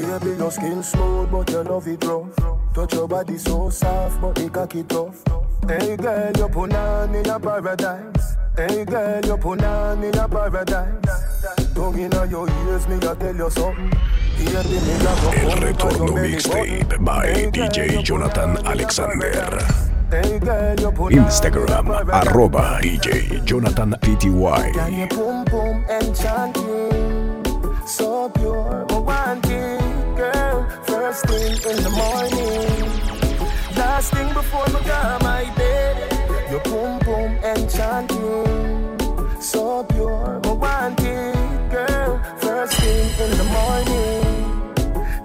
Baby, your skin smooth, but your love it rough. Touch your body so soft, but the cocky tough. Hey girl, you put on in a paradise. Hey girl, you put on in a paradise. Don't in your ears, me I tell you something. El retorno mixtape by DJ Jonathan Alexander. Instagram arroba DJ Jonathan PTY. So pure. Thing in the morning, last thing before I go my bed. Your boom boom enchanting, so pure, one girl. First thing in the morning,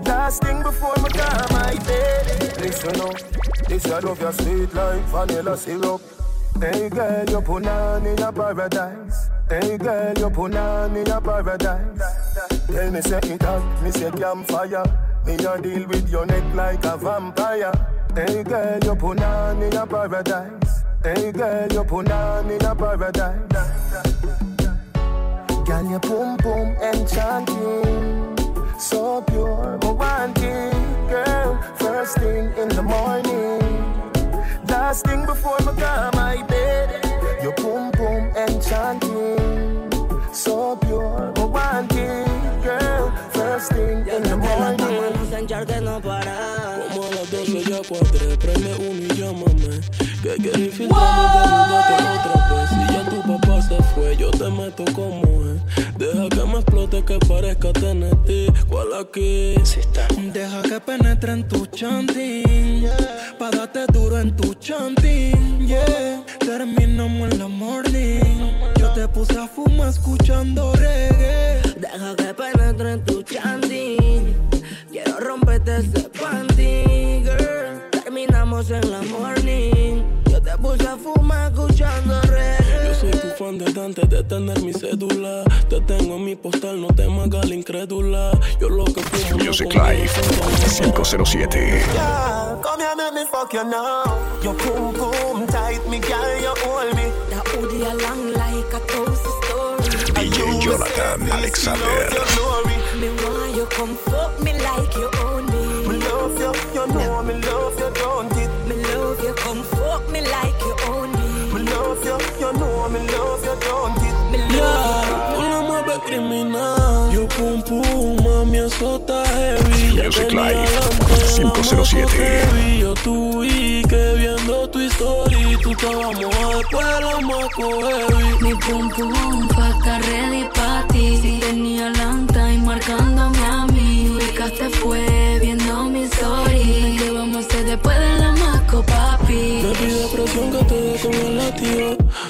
last thing before I go my bed. Listen up, this I love your sweet like vanilla syrup. Hey girl, you put on in a paradise. Hey girl, you put on in a paradise. Tell me say it hot, me say campfire. Me a deal with your neck like a vampire. Hey girl, you on in a paradise. Hey girl, you on in a paradise. Girl, your boom boom enchanting, so pure, romantic, girl. First thing in the morning, last thing before my bed. Se fue, yo te meto como es. Deja que me explote, que parezca TNT. ¿Cuál aquí? Deja que penetre en tu chanting. Pa' darte duro en tu chanting. Yeah. Terminamos en la morning. Yo te puse a fumar escuchando reggae. Deja que penetre en tu chanting. Quiero romperte ese panty, girl. Terminamos en la morning. Yo te puse a fumar escuchando reggae. Yo soy tu fan desde antes de tener mi cédula. Te tengo en mi postal, no te magas la incrédula. Yo lo que fumo. Music Life 507. Yeah, come here, make me fuck you now. Your boom boom tight, me girl, you hold me. That hoodie along like a toast story. DJ Jonathan Alexander. Me want you come fuck me like you Yeah, tú la mueves criminal. Yo pum pum, mami, eso está heavy. Ya Music tenía Live la antena, 507. moco heavy. Yo tú y que viendo tu historia. Tú estabas mojada, la maco heavy. Mi pum pum pa' estar ready pa' ti Si tenía lanta y marcándome a mí Picaste fue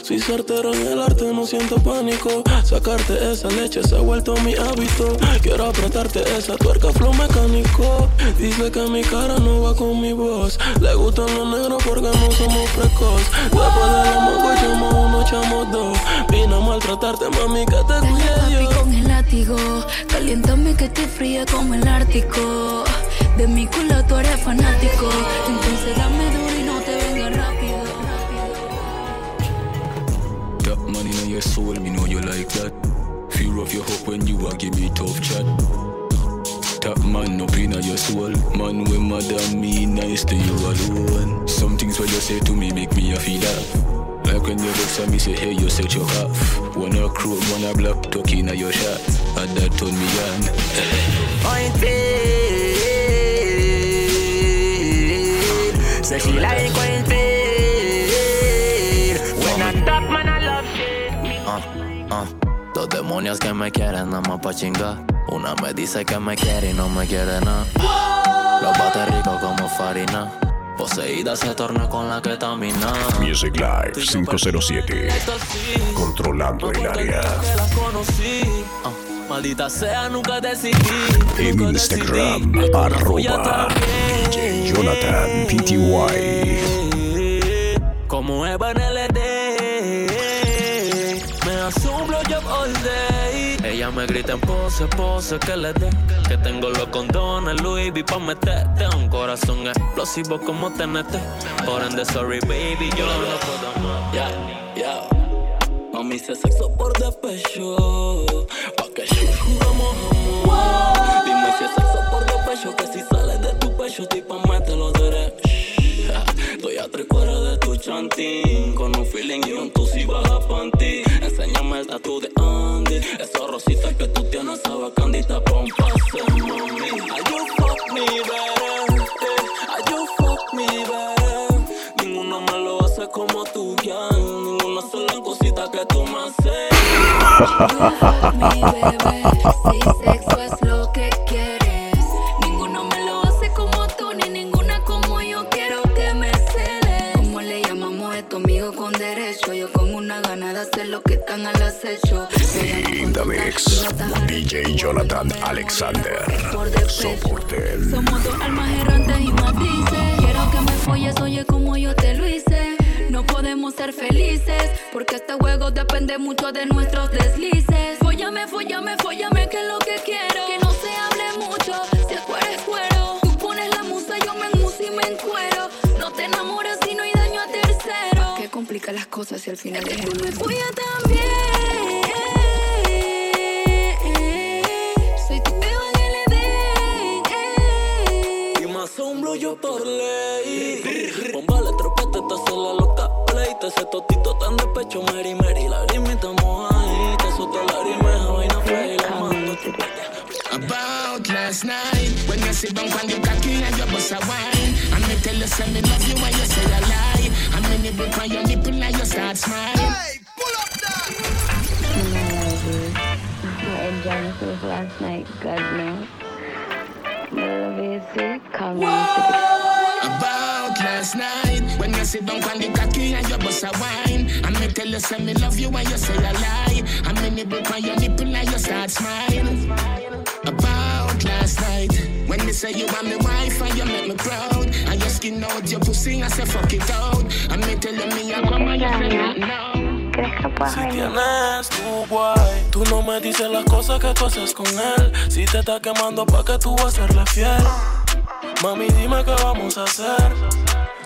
Soy certero en el arte, no siento pánico. Sacarte esa leche se ha vuelto mi hábito. Quiero apretarte esa tuerca flow mecánico. Dice que mi cara no va con mi voz. Le gustan los negros porque no somos precoz. Después de la mango echamos uno, echamos dos. Vine a maltratarte, mami, que te cuide Dios. con el látigo Caliéntame que te fríe como el ártico De mi culo tú eres fanático Entonces dame duro soul, me know you like that. Fear of your hope when you a give me tough chat. That man up in your soul, man when mother me nice to you alone. Some things what you say to me make me a feel that. Like when you look at me say, hey, you set your half. Wanna crow, wanna black, talking at your shot. And that turn me on. Point feel. Say she like point Dos demonios que me quieren nada más pa' chingar. Una me dice que me quiere y no me quiere nada. Los bate rico como farina. Poseída se torna con la ketamina. Music Live 507. Controlando el área. Ah, maldita sea, nunca decidí. En Nunca Instagram decidí. Arroba. DJ Jonathan PTY. Como Eva en LD ella me grita en pose, pose, que le dé. Que tengo los condones, Louis V pa' meterte. Un corazón explosivo como TNT. Por ende, sorry, baby, yo no lo puedo más. Yeah, yeah. Mami, se sexo por despecho. Pa' que jugamos amor. Dime si es sexo por despecho. Que si sale de tu pecho, tipo, mételo derecho. Estoy a tres cuadras de tu chantín Con un feeling y un tus y baja panty alta, tú de Andy. Esa rosita que tú tienes, sabe candita pa' un pase, mami. You fuck me better, you fuck me better. Ninguno me lo hace como tú, ya. Ninguna sola cosita que tú me haces. You fuck me, bebé. Si sexo es DJ Jonathan Alexander. Soporte. Somos dos almas errantes y matices. Quiero que me folles, oye, como yo te lo hice. No podemos ser felices, porque este juego depende mucho de nuestros deslices. Fóllame, fóllame, fóllame, que es lo que quiero. Que no se hable mucho, si el cuero es cuero. Tú pones la musa, yo me enmuso y me encuero. No te enamoras si no hay daño a tercero. ¿Qué complica las cosas si al final es Tú me follas también. Y más asombro yo por ley. Bomba la trompeta, te hace la loca play. Te hace totito tan de pecho, Mary Mary. La estamos ahí. Te suelto la rimeja, vaina fea y la mando. About last night When you sit down on the cocky and you bust a wine And me tell you say me love you and you say a lie And me nibble on your nipple and you start smile Hey, pull up that I enjoyed myself last night, God knows. I me Mr. About last night When you sit down on the cocky and you bust a wine And me tell you say me love you and you say a lie. And me nibble on your nipple and you start smile. About last night When me say you want me wife and you make me proud And you skin out your pussy and say fuck it out. And me tell you me a come and you say no ¿Crees que puedas Si venir? tienes tu guay, tú no me dices las cosas que tú haces con él. Si te está quemando, pa' que tú vas a serle fiel. Mami, dime qué vamos a hacer.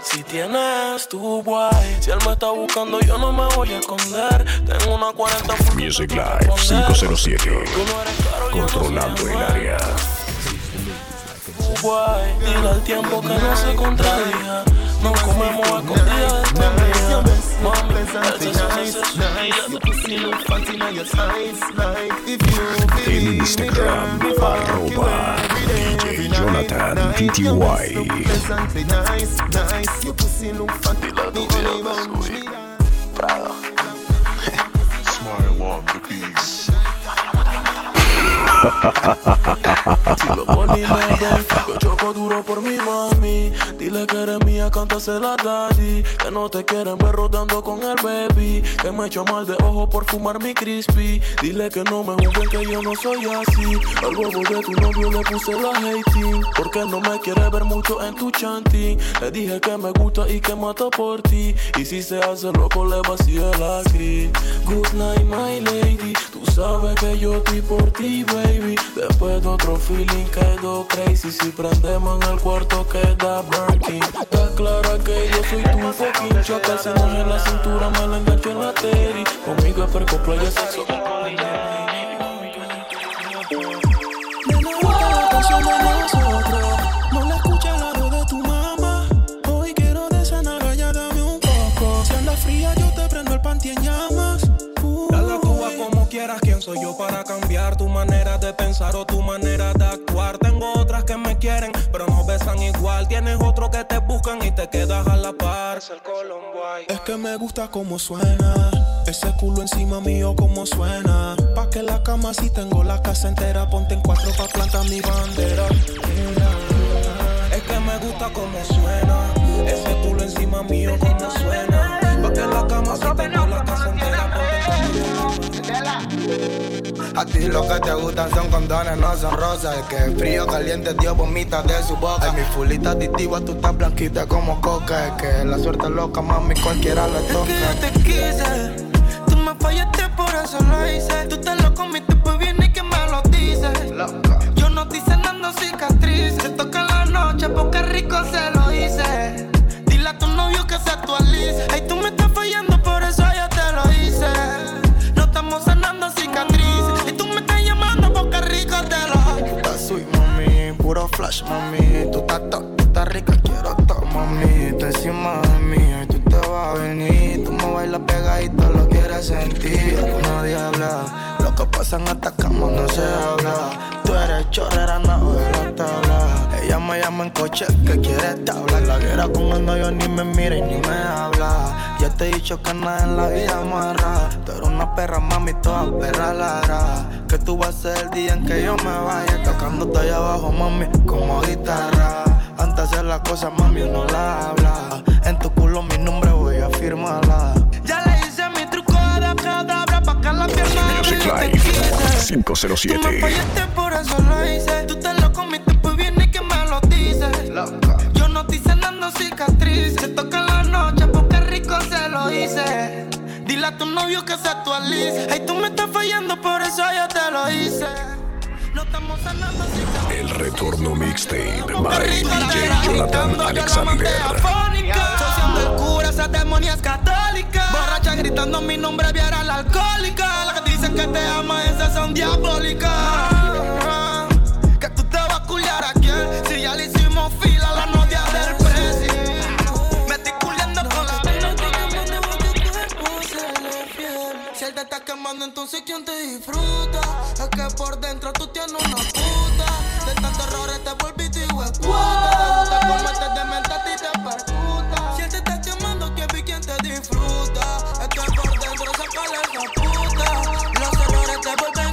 Si tienes tu guay, si él me está buscando, yo no me voy a esconder. Tengo una 40 full Music Live puedes poner. 507. Tú no eres caro, yo no soy Controlando el área. Tu guay, dile al tiempo que no se contradiga. No comemos a escondidas de your waist look pleasant and nice, nice. Your pussy look fat in your like if you In Instagram, arroba DJ Jonathan PTY. Nice, nice. Pussy look Si lo yo choco duro por mi mami. Dile que eres mía, cántase la daddy. Que no te quieren ver rodando con el baby. Que me echo mal de ojo por fumar mi crispy. Dile que no me juzguen, que yo no soy así. Al huevo de tu novio le puse la hating. Porque no me quiere ver mucho en tu chanting. Le dije que me gusta y que mata por ti. Y si se hace loco, le vacío la gris. Good night, my lady. Tú sabes que yo estoy por ti, baby. Después de otro feeling quedó crazy. Si prendemos en el cuarto queda Birkin. Está clara que yo soy tu fucking choca. Si no en la cintura, me la engancho en la teri. Conmigo es perco, playa, sexo. Quieras. ¿Quién soy yo para cambiar tu manera de pensar o tu manera de actuar? Tengo otras que me quieren, pero no besan igual. Tienes otro que te buscan y te quedas a la par. Es el. Es que me gusta como suena. Ese culo encima mío como suena. Pa' que la cama si tengo la casa entera. Ponte en cuatro pa' plantar mi bandera. Es que me gusta como suena. Ese culo encima mío como suena. Pa' que la cama si tengo la casa entera. En A ti lo que te gustan son condones, no son rosas. El que es frío, caliente, Dios vomita de su boca. Ay, mi fulita adictiva, tú estás blanquita como coca. Es que la suerte es loca, mami, cualquiera le Es toca. que yo te quise, tú me fallaste, por eso lo hice. Tú te lo comiste, pues viene y que me lo dices. Loca. Yo no estoy sanando cicatrices. Te toca en la noche porque rico se lo hice. Dile a tu novio que se actualice. Ay, tú me estás fallando, puro flash, mami. Tú estás tú estás rica, quiero todo, mami. Tú encima de mí, y tú te vas a venir. Tú me bailas pegadito, lo quieres sentir. Una diabla, lo que pasa en esta cama no se habla. Tú eres chorrera, no de la tabla. Ella me llama en coche, que quiere tabla. La guerra con el novio ni me mira y ni me habla. Ya te he dicho que nada en la vida amarra. Tú eres una perra, mami, toda perra lara tú vas a ser el día en que yo me vaya. Tocándote allá abajo, mami, como guitarra. Antes de hacer las cosas, mami, uno la habla. En tu culo mi nombre voy a firmarla. Ya le hice mi truco de palabra pa' que la pierna Music Live 507. Tú me fallaste, por eso lo hice. Tú te lo comiste, pues viene que me lo dices. Yo no estoy cenando cicatriz. Se toca en la noche porque rico se lo hice. Dile a tu novio que se actualice. Ay, tú me estás fallando, por eso yo te lo hice. No estamos sanando si El retorno mixtape by DJ Jonathan Alexander. Sociando el cura, esas demonias católicas. Borracha gritando mi nombre, viera la alcohólica. Las que dicen que te ama, esas son diabólicas. estás quemando, entonces ¿quién te disfruta? Es que por dentro tú tienes una puta. De tantos errores te volviste hijo de puta. Te gusta te este dementas y te percuta. Si él te está quemando, quién vi quién te disfruta. Es que por dentro se cala la puta. Los errores te vuelven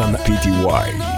Manhattan PTY.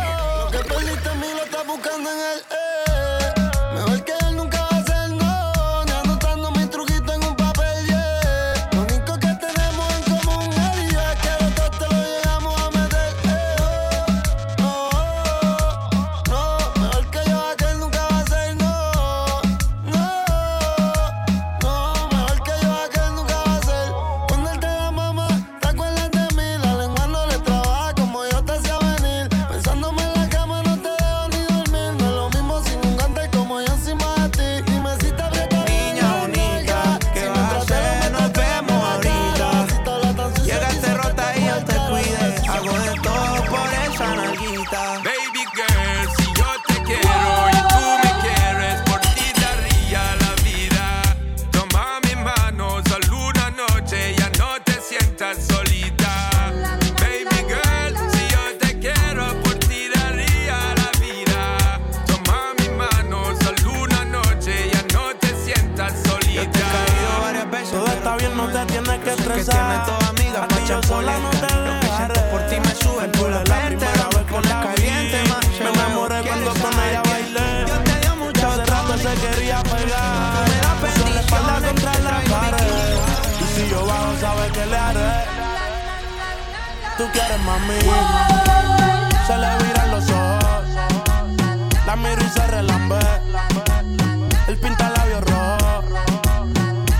tú quieres, mami. Se le viran los ojos. La miro y se relambe. El pinta labios rojo.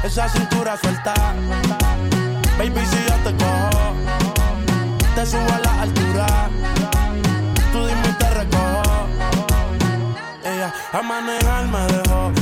Esa cintura suelta. Baby, si yo te cojo, te subo a la altura. Tú dime y te recojo. Ella a manejar me dejó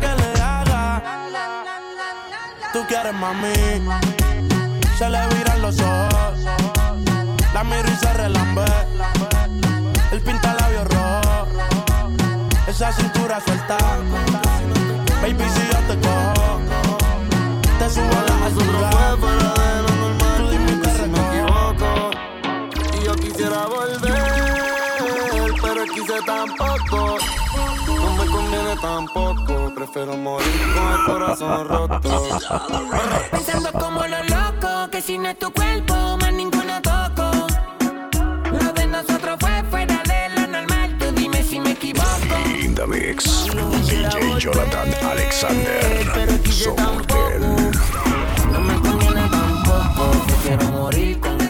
quieres mami. Se le viran los ojos. La miro y se relambe. El pinta labios rojo. Esa cintura suelta. Baby, si yo te cojo, te subo a la fue fuera de lo normal. Si me equivoco y yo quisiera volver, pero quise tampoco. No me conviene tampoco. Prefiero morir con el corazón roto. Pensando como lo loco, que si no es tu cuerpo, más ninguna toco. Lo de nosotros fue fuera de lo normal, tú dime si me equivoco. In the mix, DJ Jonathan Alexander. Somortel. No me conviene tampoco. Prefiero morir con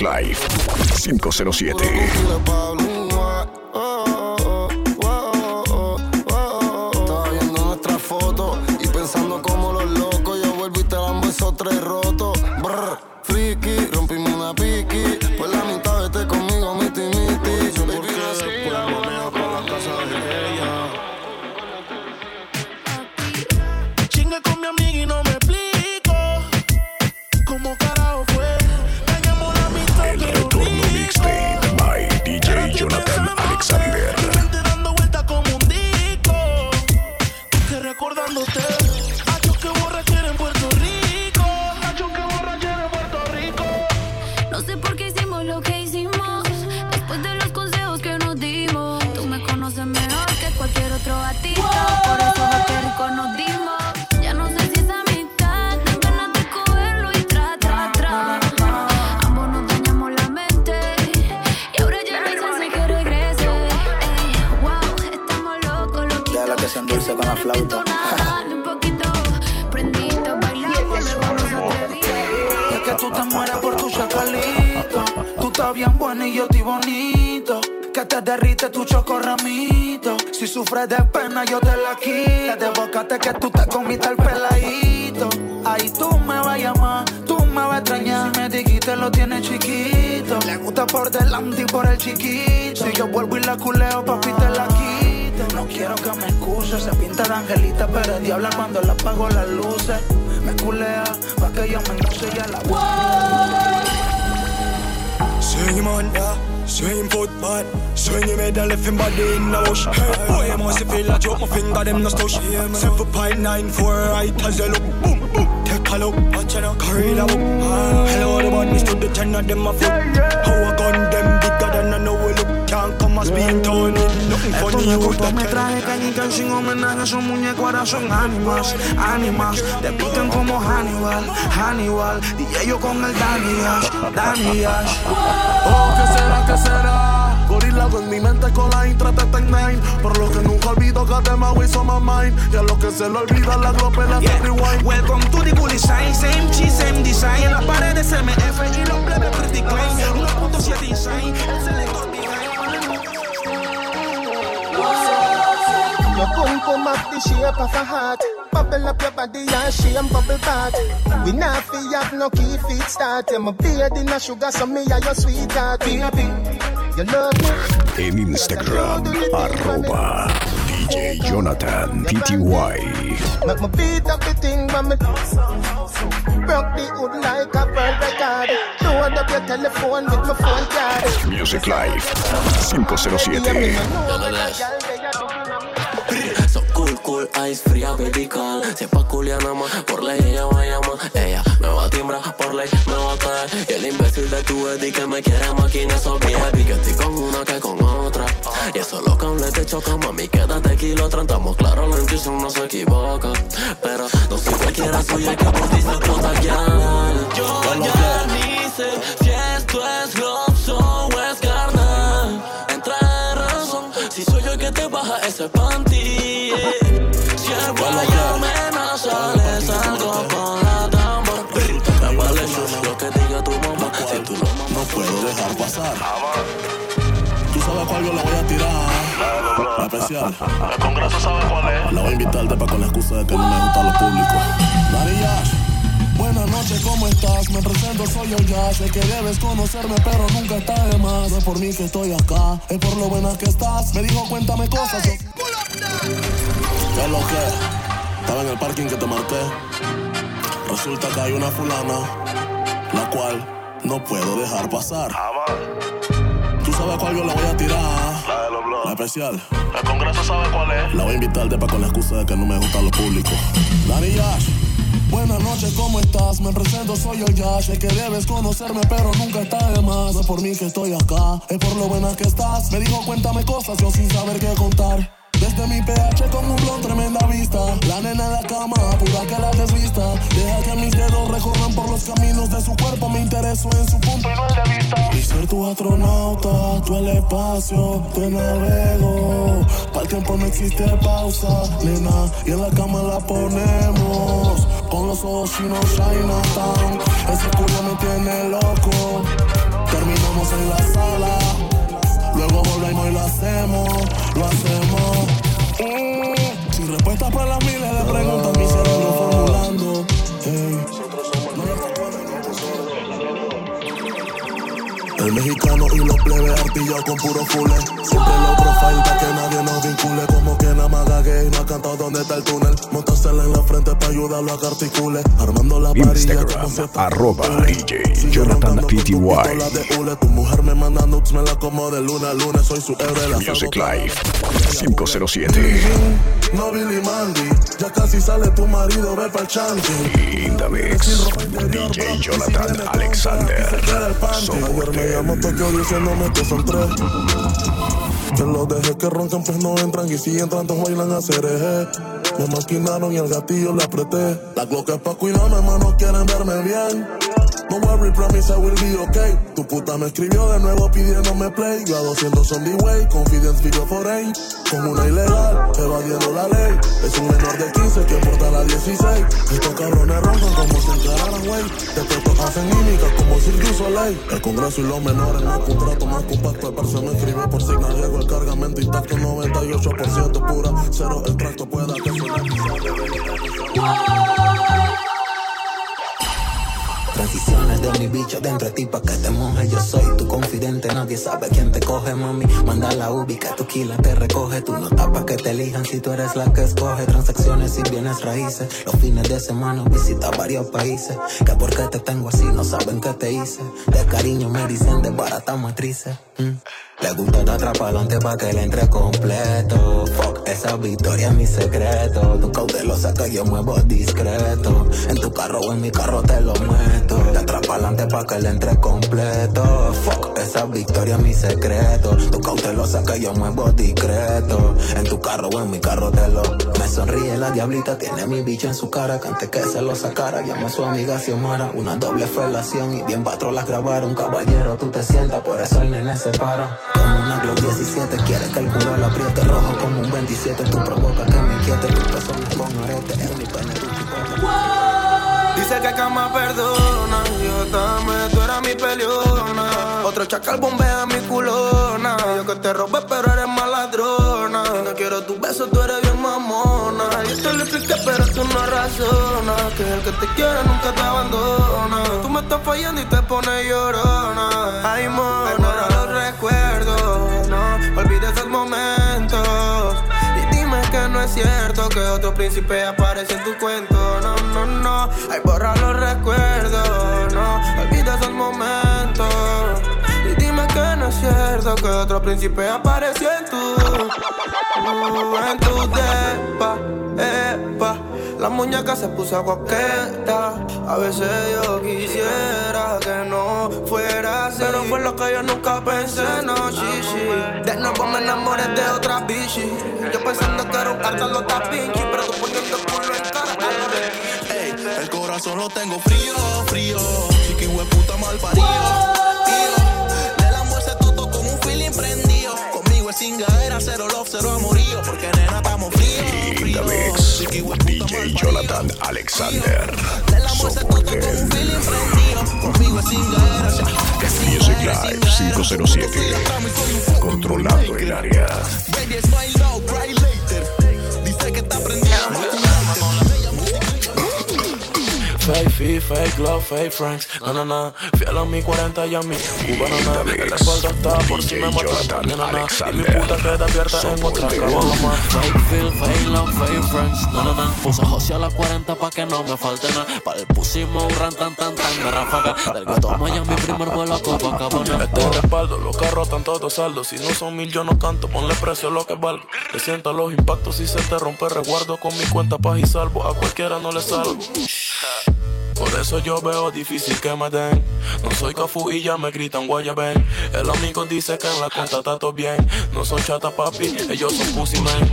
Live 507. Sufres de pena, yo te la quito. De bocate que tú te comiste el peladito. Ahí tú me vas a llamar, tú me vas a extrañar. Si me dijiste lo tienes chiquito. Le gusta por delante y por el chiquito. Si yo vuelvo y la culeo, papi, te la quito. No quiero que me excuses, se pinta de angelita, pero es diabla cuando le apago las luces. Me culea, pa' que yo me enluce y a la Swing him on, yeah. Swing foot bad. Swing and left him body in the. Hey, boy, you must feel like joke my finger, them no stush. Seven point nine four right as you look. Boom, boom. Take a look, watch out, carry the book. Ah, Hello, the bunnies to the ten of them a flip. How I gun them bigger than I know we look. Can't come as being torn in. Nothing funny with cortos that. metrajes que indican sin homenaje son muñecos, ahora son ánimas, ánimas. Te pican como Hannibal, Hannibal. DJ yo con el Danny Ash, Danny Ash. Oh, ¿qué será, qué será? Gorila en mi mente con la intra nine Por lo que nunca olvido que te me on my mind Y a lo que se le olvida la globe la Yeah. rewind Welcome to the Cool Design, same cheese, same design. En las paredes MF y los plebes pretty clean. 1.7 design, el selector Your boom boom up the shape of a heart. Bubble up your body and shame bubble back. We not fi have no key feet start. Yeah, my beard in a sugar, so me are your sweetheart. Baby. En Instagram, arroba DJ Jonathan PTY. Music Live 507. Cool, ice fría, baby call Si es pa' nada más, por ley ella va a llamar. Ella me va a timbrar, por ley me va a caer Y el imbécil de tu Eddie que me quiere máquina Eso baby, que estoy con una que con otra. Y eso lo que te choca, mami, quédate kilo Tratamos claro, la intuición no se equivoca. Pero no soy cualquiera suya que por ti se explota ya. Yo ya ni sé si esto es love especial. El congreso sabe cuál es. La voy a invitarte para con la excusa de que no me gusta lo público. Yash. Buenas noches, ¿cómo estás? Me presento, soy yo ya. Sé que debes conocerme, pero nunca está de más. No es por mí que estoy acá, es por lo buena que estás. Me dijo, cuéntame cosas. yo- ¿Qué es lo que? Estaba en el parking que te marqué. Resulta que hay una fulana, la cual no puedo dejar pasar. Tú sabes cuál yo la voy a tirar. La de los especial. El congreso sabe cuál es. La voy a invitarte para con la excusa de que no me gusta lo público. Dani Yash. Buenas noches, ¿cómo estás? Me presento, soy yo ya. Sé que debes conocerme, pero nunca está de más. No es por mí que estoy acá, es por lo buena que estás. Me dijo, cuéntame cosas, yo sin saber qué contar. Desde mi PH con un blon, tremenda vista. La nena en la cama, pura que la desvista. Deja que mis dedos recorran por los caminos de su cuerpo. Me intereso en su punto y no de vista. Y ser tu astronauta, tú el espacio, te navego. Para el tiempo no existe pausa, nena. Y en la cama la ponemos. Con los ojos chinos, Chinatown. Ese culo me tiene loco. Terminamos en la sala. Luego volvemos y lo hacemos, lo hacemos. Mm, Sin respuestas para las miles de preguntas, mi cerebro formulando. Ey. El mexicano y los plebes artillados con puro fule. Siempre los para que nadie nos vincule. Como que nada más gay no ha cantado dónde está el túnel. Montársela en la frente para ayudarlo a que articule. Armando la varilla como si Instagram, arroba DJ Jonathan PTY. Tu mujer me manda nudes, me la como de luna a lunes. Soy su héroe, la Music Live 507. no Billy Mandy, ya casi sale tu marido, ve pa'l chanti. In the mix, DJ Jonathan Alexander. Ayer me llamó Tokio diciéndome que son tres. Que los dejé que roncan pues no entran y si entran todos bailan a cereje. Me maquinaron y el gatillo le apreté. La Glock es pa' cuidarme, hermano, quieren verme bien. No worry, promise I will be okay. Tu puta me escribió de nuevo pidiéndome play. Yo a 200 son the way, confidence video foreign. Con una ilegal, evadiendo la ley. Es un menor de 15 que porta la 16. Estos cabrones roncan como si encararan, güey. Después hacen mímica como Cirque du Soleil. El congreso y los menores, más contrato, más compacto. El parce me escribe por signo, llego el cargamento intacto. 98% pura, cero extracto. Pueda que Transiciones de mi bicho dentro de ti pa' que te mojes Yo soy tu confidente, nadie sabe quién te coge, mami. Manda la ubi que tu kila te recoge. Tú no tapas que te elijan si tú eres la que escoge. Transacciones y bienes raíces. Los fines de semana visita varios países. Que porque te tengo así no saben qué te hice. De cariño me dicen de barata matrices. Mm. Le gusta de atrás pa'lante pa' que le entre completo. Fuck, esa victoria es mi secreto. Tu cautelo saca yo muevo discreto. En tu carro o en mi carro te lo meto De atrás pa'lante pa' que le entre completo. Fuck, esa victoria es mi secreto. Tu cautelo saca yo muevo discreto. En tu carro o en mi carro te lo Me sonríe la diablita, tiene mi bicho en su cara. Que antes que se lo sacara, llama a su amiga Xiomara. Una doble felación y bien patrón las grabaron. Caballero, tú te sientas, por eso el nene se para como una Glock 17 Quiere que el culo la apriete. Rojo como un 27 Tú provoca que me inquiete. Tus pezones con arete Es mi pene tu Dice que cama perdona, yo también, tú eras mi peleona. Otro chacal bombea mi culona. Yo que te robé, pero eres más ladrona. No quiero tu beso, tú eres bien mamona. Yo te lo expliqué, pero tú no razonas. Que el que te quiere nunca te abandona. Tú me estás fallando y te pones llorona. Ay, mona, los recuerdos. Es cierto que otro príncipe aparece en tu cuento. No, no, no. Ay, borra los recuerdos. No olvides esos momentos. Otro príncipe apareció en tu, en tu depa, epa. La muñeca se puso coqueta. A veces yo quisiera que no fuera así. Pero fue lo que yo nunca pensé, no, shishi. De nuevo me enamoré de otra bichi. Yo pensando que era un cartalo da pinky, pero tú poniendo culo en cara. Ey, el corazón lo tengo frío, frío. Chiqui puta mal parido. Prendido. Conmigo es sin era cero love, cero amorío. Porque nena estamos frío, frío. DJ Jonathan Alexander. De la muerte todo con un feeling prendido. Conmigo es sin era Music Live 507. Controlando el área. Baby, smile now, cry later. Dice que está prendido. Fake feet, fake love, fake franks. No, no, no. Fiel a mi 40 y a mi cubana. No, el espalda está por si me muerto. No, no, no. Y mi puta queda abierta en otra cama. Fake feel, fake love, fake friends. No, no, no. Puse José a las 40 pa' que no me falte nada. Para el pusimos un ran tan tan tan de ráfaga. Del gato Miami, primer vuelo a Copacabana. Este respaldo, los carros están todos saldos. Si no son mil, yo no canto. Ponle precio a lo que valgo. Le siento los impactos si se te rompe. Resguardo con mi cuenta paz y salvo. A cualquiera no le salvo. Por eso yo veo difícil que me den. No soy Cafu y ya me gritan guayabén. El amigo dice que en la cuenta está todo bien. No son chata papi, ellos son pussy man.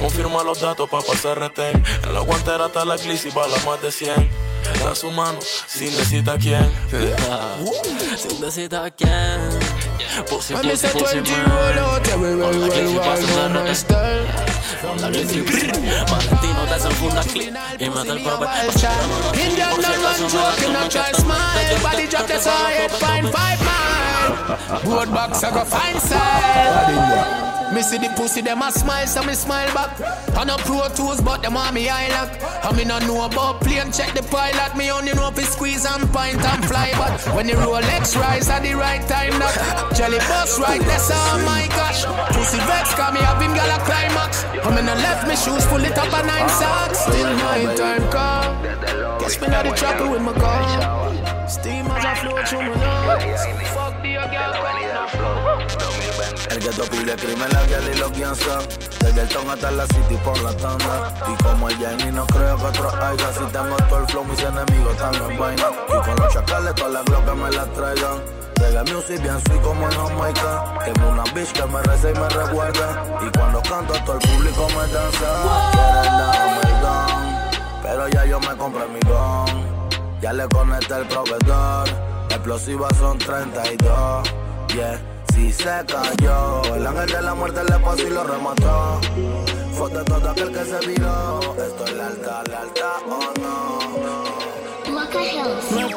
Confirma los datos pa' pasar retén. En la guantera está la gliss y bala más de 100. Da su mano, sin decir a quién. Sin decir a quién. Pussy, When me pussy, say pussy, 20 man. roll out, yeah, we well, Con la well, glitzy well, paso know de my rete. style. Con la glitzy, Valentino desenfunda clip y mete el proper. Indian don't run joking, not try smile. Body drop the side, fine five mile. Road box, I go fine side. Me see the pussy, them a smile, so me smile back. I no pro tools, but them on me eye lock. I me no know about plane, check the pilot. Me only know if squeeze and pint and fly back. When the Rolex rise at the right time, that jelly bus right, that's all my gosh. Pussy vex, cause me have him a climax. I me no left me shoes, pull it up a nine socks. Still my time come. Guess me not the chopper with my car. Steam as I flow through my nose. Girl. El que pide crimen, la guía y los guianza. Desde el ton hasta la city por la tanda. Y como el Jamie no creo que otro haya. Si tengo todo el flow, mis enemigos están en vaina. Y con los chacales, todas las glocas me las traigan. Reggae music bien sweet como en Jamaica. Tengo una bitch que me reza y me recuerda. Y cuando canto, todo el público me danza. Quieren darme el don, pero ya yo me compré mi gun. Ya le conecté el proveedor. Explosivas son 32. Yeah, si se cayó. El ángel de la muerte le pasó y lo remató. Fue de todo aquel que se viró. Esto es lealtad, lealtad o no. No es pa'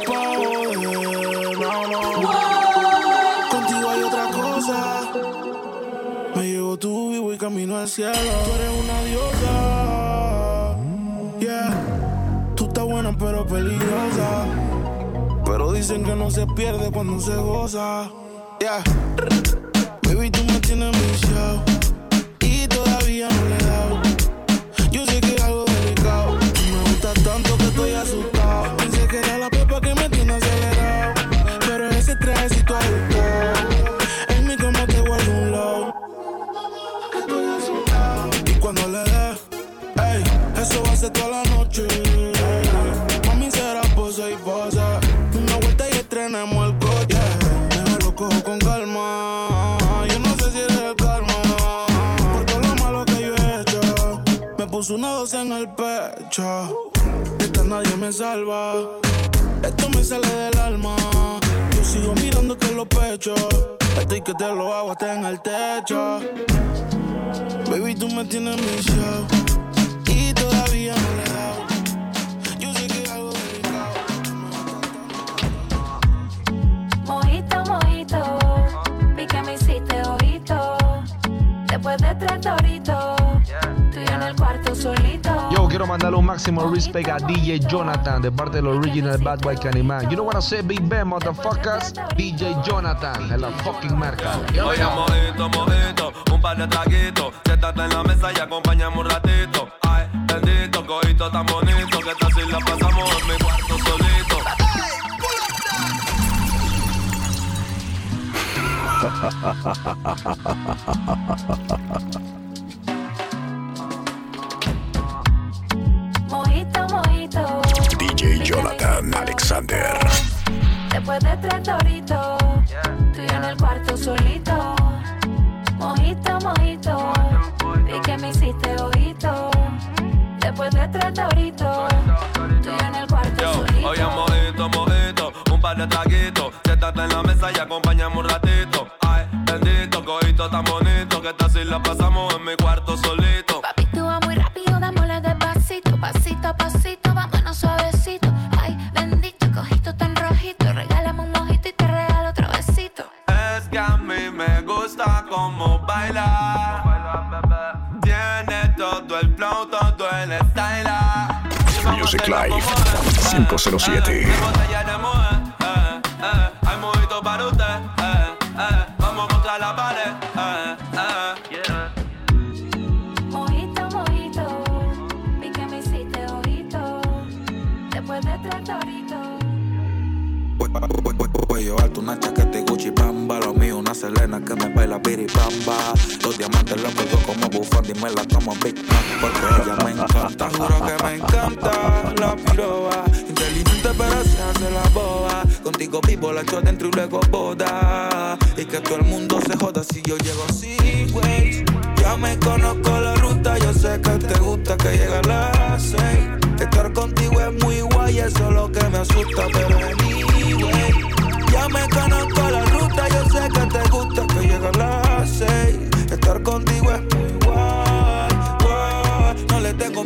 joder, no, no. Contigo hay otra cosa. Me llevo vivo y camino al cielo. Tú eres una diosa. Yeah. Tú estás buena pero peligrosa. Dicen que no se pierde cuando se goza. Yeah. Baby, tú me tienes viciado. En el pecho. Esta nadie me salva. Esto me sale del alma. Yo sigo mirándote los pechos. Estoy que te lo hago hasta en el techo. Baby, tú me tienes viciado. Y todavía no le he dado. Yo sé que algo delicado. Mojito, mojito, vi que me hiciste ojito. Después de tres doritos, solito. Yo, quiero mandarle un máximo respect a DJ Jonathan de parte del original Bad Boy Candyman. You know what I say, Big Ben, motherfuckers? DJ Jonathan, en la fucking marca. Yo, Oye, mojito, mojito, un par de traguitos. Siéntate en la mesa y acompáñame un ratito. Ay, bendito, cojito tan bonito que esta si la pasamos en mi cuarto solito. Después de tres doritos, tú y yo en el cuarto solito. Mojito, mojito. Vi que me hiciste ojito. Después de tres doritos, tú y yo en el cuarto Yo, solito. oye, mojito, mojito, un par de traguitos. Siéntate en la mesa y acompáñame un ratito. Ay, bendito, cojito tan bonito. Que tal si la pasamos Music Live 507. Tomo Big Mac Porque ella me encanta. Juro que me encanta la piroba. Inteligente pero se hace la boba. Contigo vivo, la echo dentro y luego boda. Y que todo el mundo se joda si yo llego sin ways Ya me conozco la ruta, yo sé que te gusta que llegue a las seis. Estar contigo es muy guay, eso es lo que me asusta, pero anyway Ya me conozco la ruta, yo sé que te gusta que llegue a las seis. Estar contigo es muy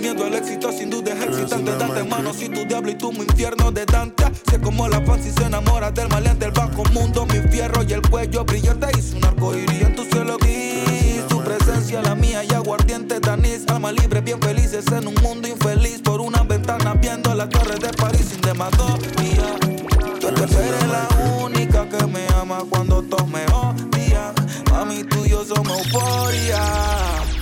miedo al éxito, sin duda es excitante. Date mano si tu diablo y tú mi infierno de Dante. Sé como la fan si se enamora del maleante El bajo mundo, mi fierro y el cuello brillante. Hizo un arco iris en tu cielo gris Tu presencia, la mía y aguardiente Danis Alma libre, bien felices en un mundo infeliz. Por una ventana viendo las torres de París sin demagogia. Yo te esperé la única que me ama cuando todos me odian. Mami, tú y yo somos euforia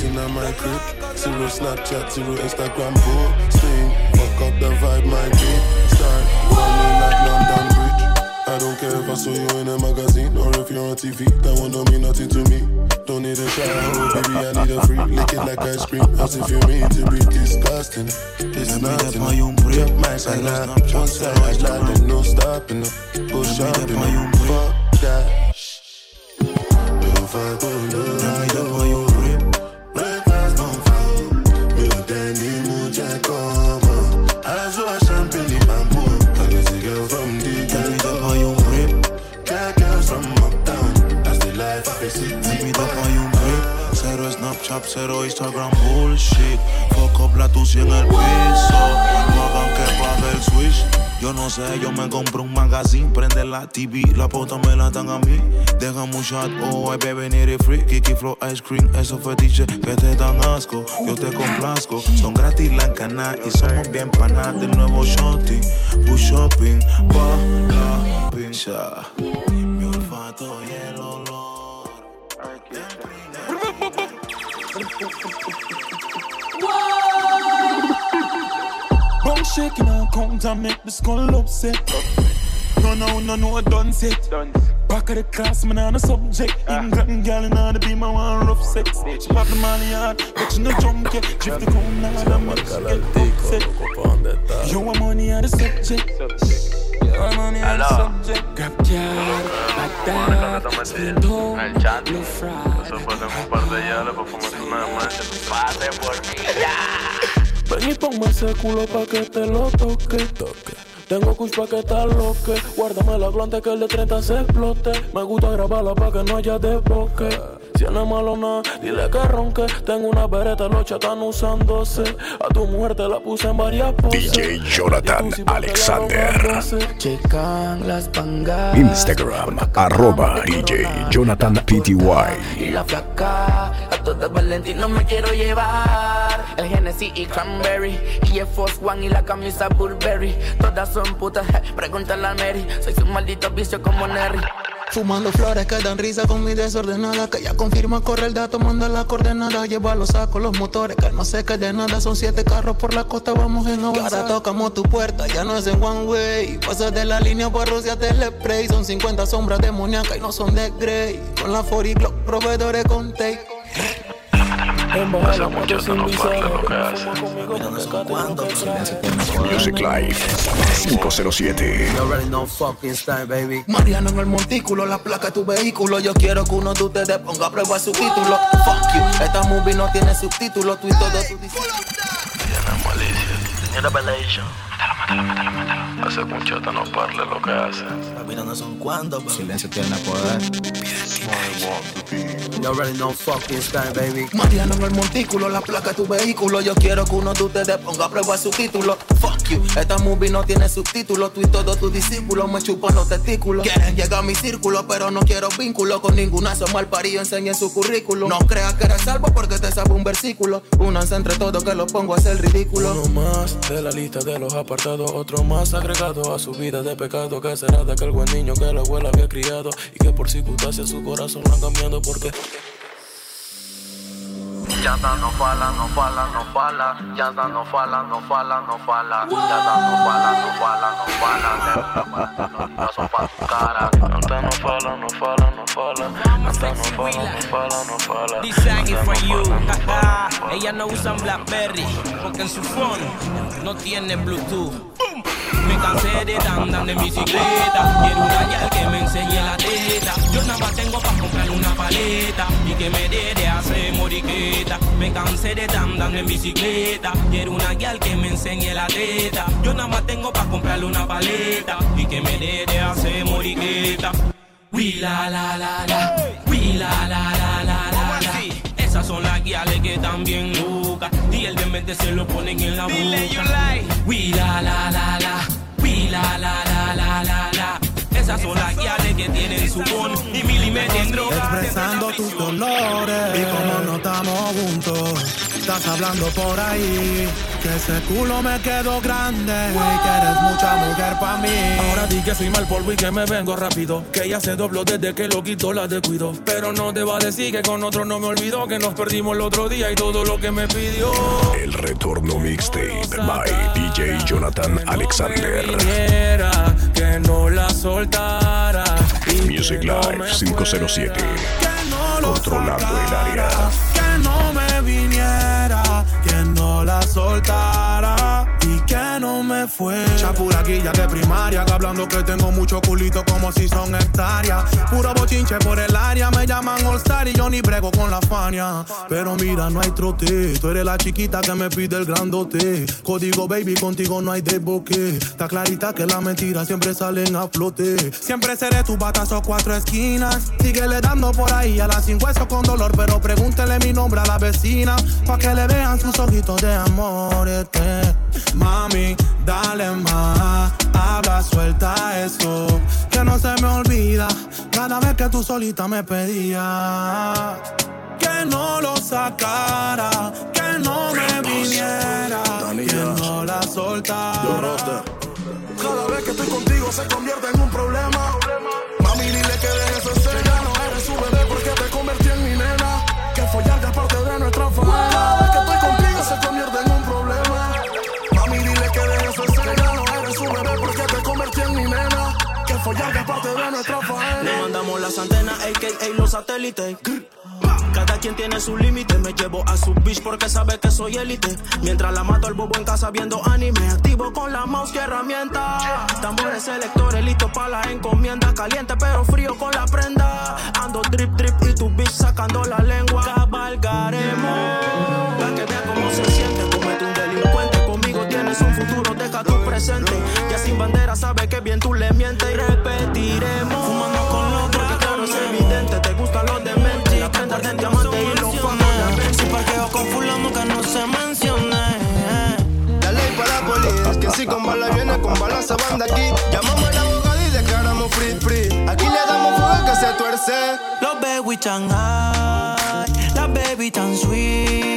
Girls in my crib, zero Snapchat, zero Instagram posting. Fuck up the vibe, my beat. Start running like London Bridge. I don't care if I saw you in a magazine or if you're on TV. That don't mean nothing to me. Don't need a shower, oh, baby. I need a free Lick it like ice cream, as if you mean to be disgusting. It's nothing. Drop my side, one side, I slide, and no stopping. Go shopping, fuck that. If I go low, breakfast cero Instagram bullshit. La tucia en el piso. No hagan que baje el switch. Yo no sé, yo me compro un magazine, prende la TV, la pota me la dan a mí. Deja un shot, oh, ay, bebé, need it free. Kiki Flow Ice Cream, esos fetiches que te dan asco. Yo te complazco, son gratis la canal y somos bien panas del nuevo shorty. Push shopping, pa la pincha. Mi olfato y Bum shaking and count and make the skull upset. No, no, no, no, done set. Back of the class, man, on a subject. England gal in the beam, my one rough sex. She pop the money hard, but she no jump yet. Drift the cone now, she get upset. Yo, I'm money on the subject. Yo, I'm money on the subject. Grab car, back that, spin home, no fry. Ven y ponme ese culo pa' que te lo toque. Tengo kush pa' que te loque. Guárdame la glante que el de 30 se explote. Me gusta grabarla pa' que no haya desboque. Si no es malo nada, dile que ronque. Tengo una bereta, los están usándose. A tu mujer te la puse en varias poses. DJ Jonathan Alexander. Checan las pangas. Instagram, arroba DJ Jonathan PTY. Y la flaca, a toda Valentino me quiero llevar. El Genesis y Cranberry, y el Force One y la camisa Burberry. Todas son putas, je, pregúntale a Mary. Soy su maldito vicio como Nerry. Fumando flores que dan risa con mi desordenada. Que ya confirma, corre el dato, manda la coordenada. Lleva los sacos, los motores, que no qué de nada. Son siete carros por la costa, vamos en avanzar. ahora tocamos tu puerta, ya no es en one way. Pasas de la línea por Rusia, spray. Son 50 sombras demoníacas y no son de Grey. Con la 40 Glock, proveedores con take. Hace mucho que no parle lo que hace. Music Live 507. Mariano en el montículo, la placa de tu vehículo. Yo quiero que uno de ustedes ponga a prueba su título. Fuck you, esta movie no tiene subtítulos. Tú y todo tu discípulo. Tiene malicia. Tiene revelation. Mátalo, mátalo, mátalo. Hace que no parle lo que hace. Papi, no son cuantos, pero Silencio tiene poder. you already know fucking sky, baby. Mariano en el montículo, la placa de tu vehículo. Yo quiero que uno de ustedes ponga a prueba su título. Fuck you, esta movie no tiene subtítulos. Tú y todos tus discípulos me chupan los testículos. Quieren llegar a mi círculo, pero no quiero vínculo con ninguna. Son mal parido, enseñen su currículum. No creas que eres salvo porque te sabe un versículo. Únanse entre todos que los pongo a hacer ridículo. Uno más de la lista de los apartados, otro más agregado a su vida de pecado. Que será de aquel buen niño que la abuela había criado y que por circunstancias su corazón lo han cambiado porque. Ya está, no fala, no fala, no fala. Ya está, no fala, no fala, no fala. Ya está, no fala, no fala, no fala. No son pa' tu cara. No fala, no fala, no no no fala. Design it for you. Ella no usa Blackberry porque en su phone no tiene Bluetooth. Me cansé de andar de bicicleta. Quiero una yal que me enseñe la teta. Yo nada más tengo para comprar una paleta y que me dé de hacer moriqueta. Me cansé de andar en bicicleta. Quiero una yal que me enseñe la teta. Yo nada más tengo para comprarle una paleta y que me dé de hacer moriqueta. Uy la la la la, uy la la la la la la. Esas son las guiales que también lucas y el demente se lo ponen en la boca. Uy la la la la, uy la la la la la la. Esas son las guiales que tienen su bon y mil en droga. Expresando tus dolores y como no estamos juntos. Estás hablando por ahí que ese culo me quedó grande y que eres mucha mujer pa' mí. Ahora di que soy mal polvo y que me vengo rápido. Que ella se dobló desde que lo quitó la descuido. Pero no te va a decir que con otro no me olvidó. Que nos perdimos el otro día y todo lo que me pidió. El retorno mixtape by DJ Jonathan Alexander. Viniera, que no la soltara. y Music no Live 507. no lo Controlando el área. Soltara y que no me fue. Chapura guilla de primaria, que hablando que tengo mucho culito como si son hectáreas. Puro bochinche por el área, me llaman All Star y yo ni brego con la fania. Pero mira, no hay trote, tú eres la chiquita que me pide el grandote. Código baby, contigo no hay desboque. Está clarita que las mentiras siempre salen a flote. Siempre seré tu batazo cuatro esquinas. Síguele dando por ahí a las sin huesos con dolor, pero pregúntele mi nombre a la vecina. Pa' que le vean sus ojitos de amor. este. Mami, dale más. Habla, suelta eso. Que no se me olvida. Cada vez que tú solita me pedías. Que no lo sacara. Que no me viniera. Que no la soltara. Cada vez que estoy contigo se convierte en un problema. Mami, dile que dejes nuestra faena. Le mandamos las antenas, a.k.a. los satélites. Cada quien tiene su límite. Me llevo a su bitch porque sabe que soy élite. Mientras la mato al bobo en casa viendo anime. Activo con la mouse que herramienta. Tambores selectores listos para la encomienda. Caliente pero frío con la prenda. Ando drip drip y tu bitch sacando la Llamamos al abogado y declaramos free free. Aquí le damos fuego que se tuerce. Los baby tan high, la baby tan sweet.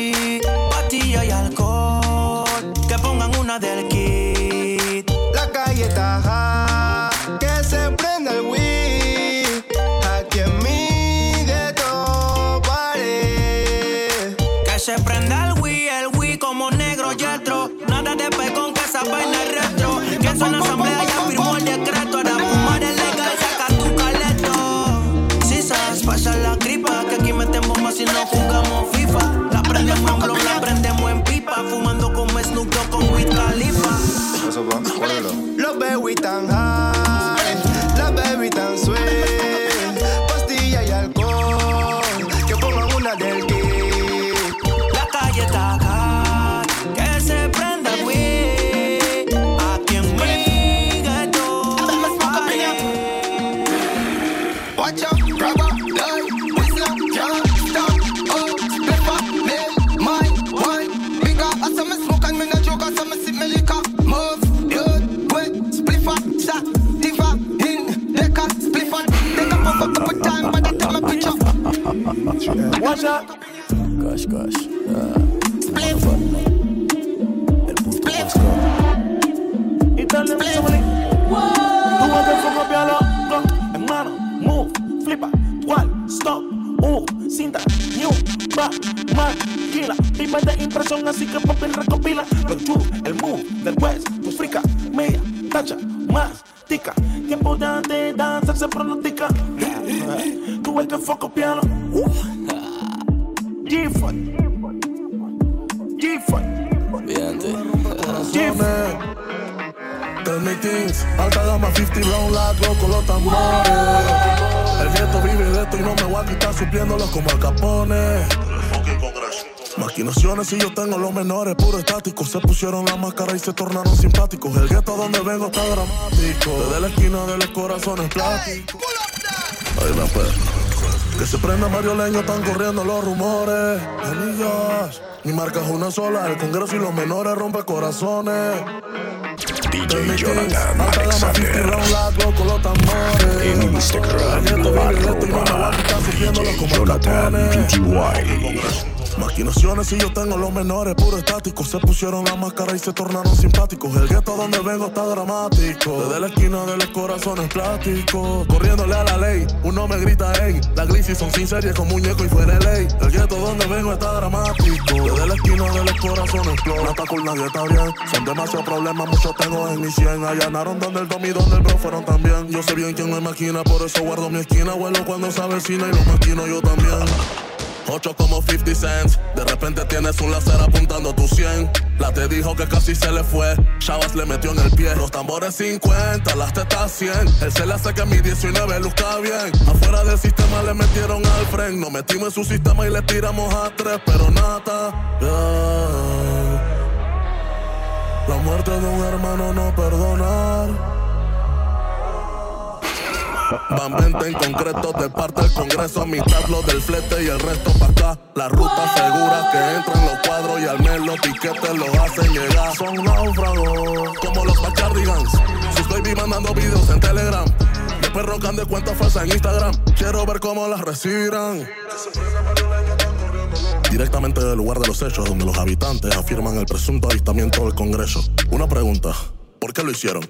Watch out. Gosh, gosh. Split, Y dale mi sobri. Tú vas a fuego pialo, go, en mano, move, flipa, cual, stop, uh, cinta, new, va, maquila, pipa de impresión, así que papi recopila, los you, como al capone. Maquinaciones y yo tengo los menores, puro estáticos. Se pusieron la máscara y se tornaron simpáticos. El gueto donde vengo está dramático. Desde la esquina de los corazones plásticos. Ay, la perra. Que se prenda Mario Leño, están corriendo los rumores. Anillas, mi marca es una sola. El congreso y los menores rompe corazones. DJ Jonathan Alta Jonathan. PTY. Maquinaciones y yo tengo los menores, puro estáticos. Se pusieron la máscara y se tornaron simpáticos. El gueto donde vengo está dramático. Desde la esquina de los corazones plásticos. Corriéndole a la ley, uno me grita, ey. La glisis son sin serie con muñeco y fuera ley. El gueto donde vengo está dramático. Desde la esquina de los corazones No está cool, nadie está bien. Son demasiados problemas, muchos tengo en mi 100. Allanaron donde el dom donde el bro fueron también. Yo sé bien quién me maquina, por eso guardo mi esquina. Vuelo cuando se avecina y lo maquino yo también. Ocho como 50 cents. De repente tienes un láser apuntando tu 100. La te dijo que casi se le fue. Chavas le metió en el pie. Los tambores 50, las tetas 100. Él se le hace que mi 19 luzca bien. Afuera del sistema le metieron al fren. Nos metimos en su sistema y le tiramos a tres, pero nada. La muerte de un hermano no perdonar. Van 20 en concreto de parte del Congreso, mitad lo del flete y el resto pa' acá. La ruta segura que entran los cuadros y al menos los piquetes los hacen llegar. Son náufragos, como los Bacardigans. Sus baby mandando videos en Telegram. Después rocan de cuenta falsa en Instagram. Quiero ver cómo las recibirán. Directamente del lugar de los hechos, donde los habitantes afirman el presunto avistamiento del Congreso. Una pregunta. ¿Por qué lo hicieron?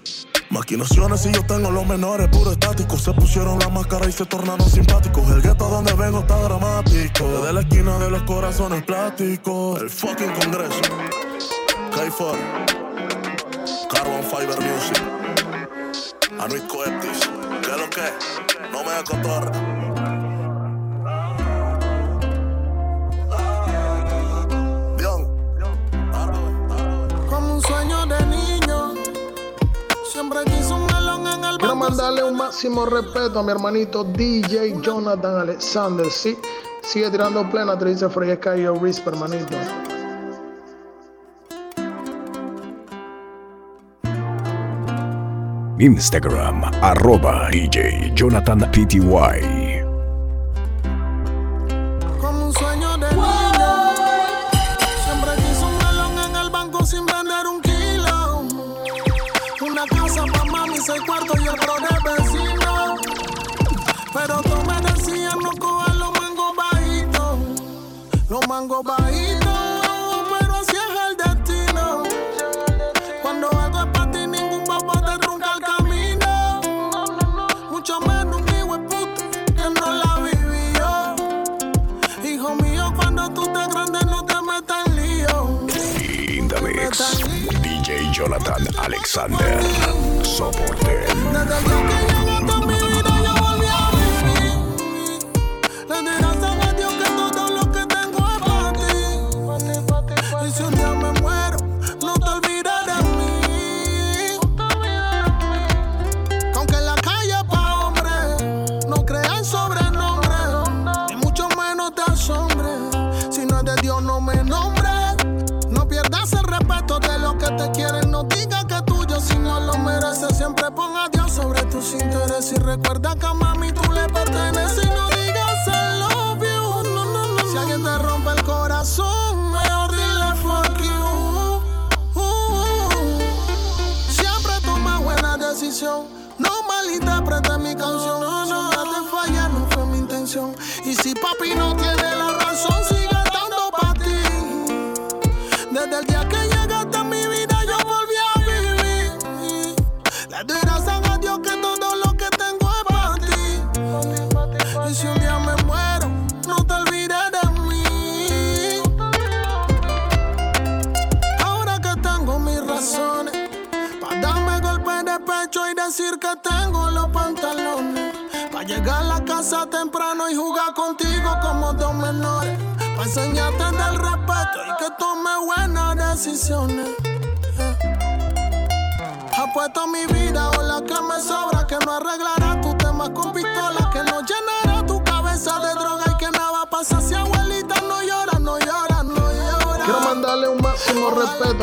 Maquinaciones y yo tengo los menores, puro estáticos. Se pusieron la máscara y se tornaron simpáticos. El gueto donde vengo está dramático. Desde la esquina de los corazones plásticos. El fucking Congreso. K4. Carbon Fiber Music. Anuit Coeptis. ¿Qué es lo que? No me da mandarle un máximo respeto a mi hermanito DJ Jonathan Alexander. Sí, sigue tirando plena, te dice Fresca y Risp, hermanito. Instagram, arroba DJ Jonathan PTY. Pero tú me decíamos cobrar los mangos bajitos, los mangos bajitos, pero así es el destino. Cuando algo es para ti, ningún papá te trunca el camino. Mucho menos mi wepute que no la vivió. Hijo mío, cuando tú estés grande, no te metas en lío. Sí, DJ Jonathan Alexander, soporte.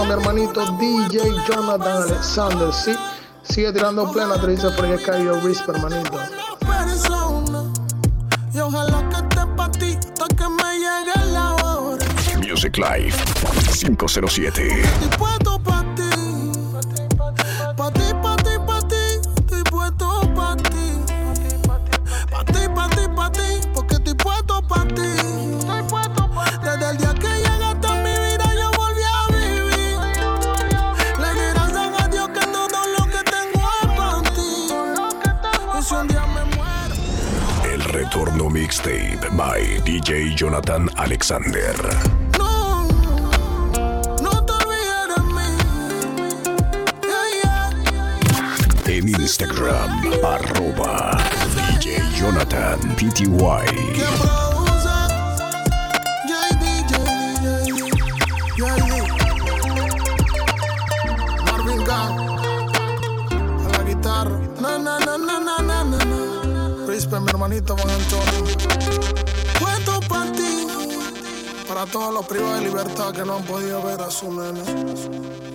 a mi hermanito DJ Jonathan Alexander. Sí, sigue tirando plena, te dice Fresca y Obris, hermanito. Music Life 507. Mixtape by DJ Jonathan Alexander. No, no En Instagram, arroba DJ Jonathan PTY. a la guitarra. Na, na, na, na, na, na, na. Mi hermanito, Juan para todos los privados de libertad que no han podido ver a su nena.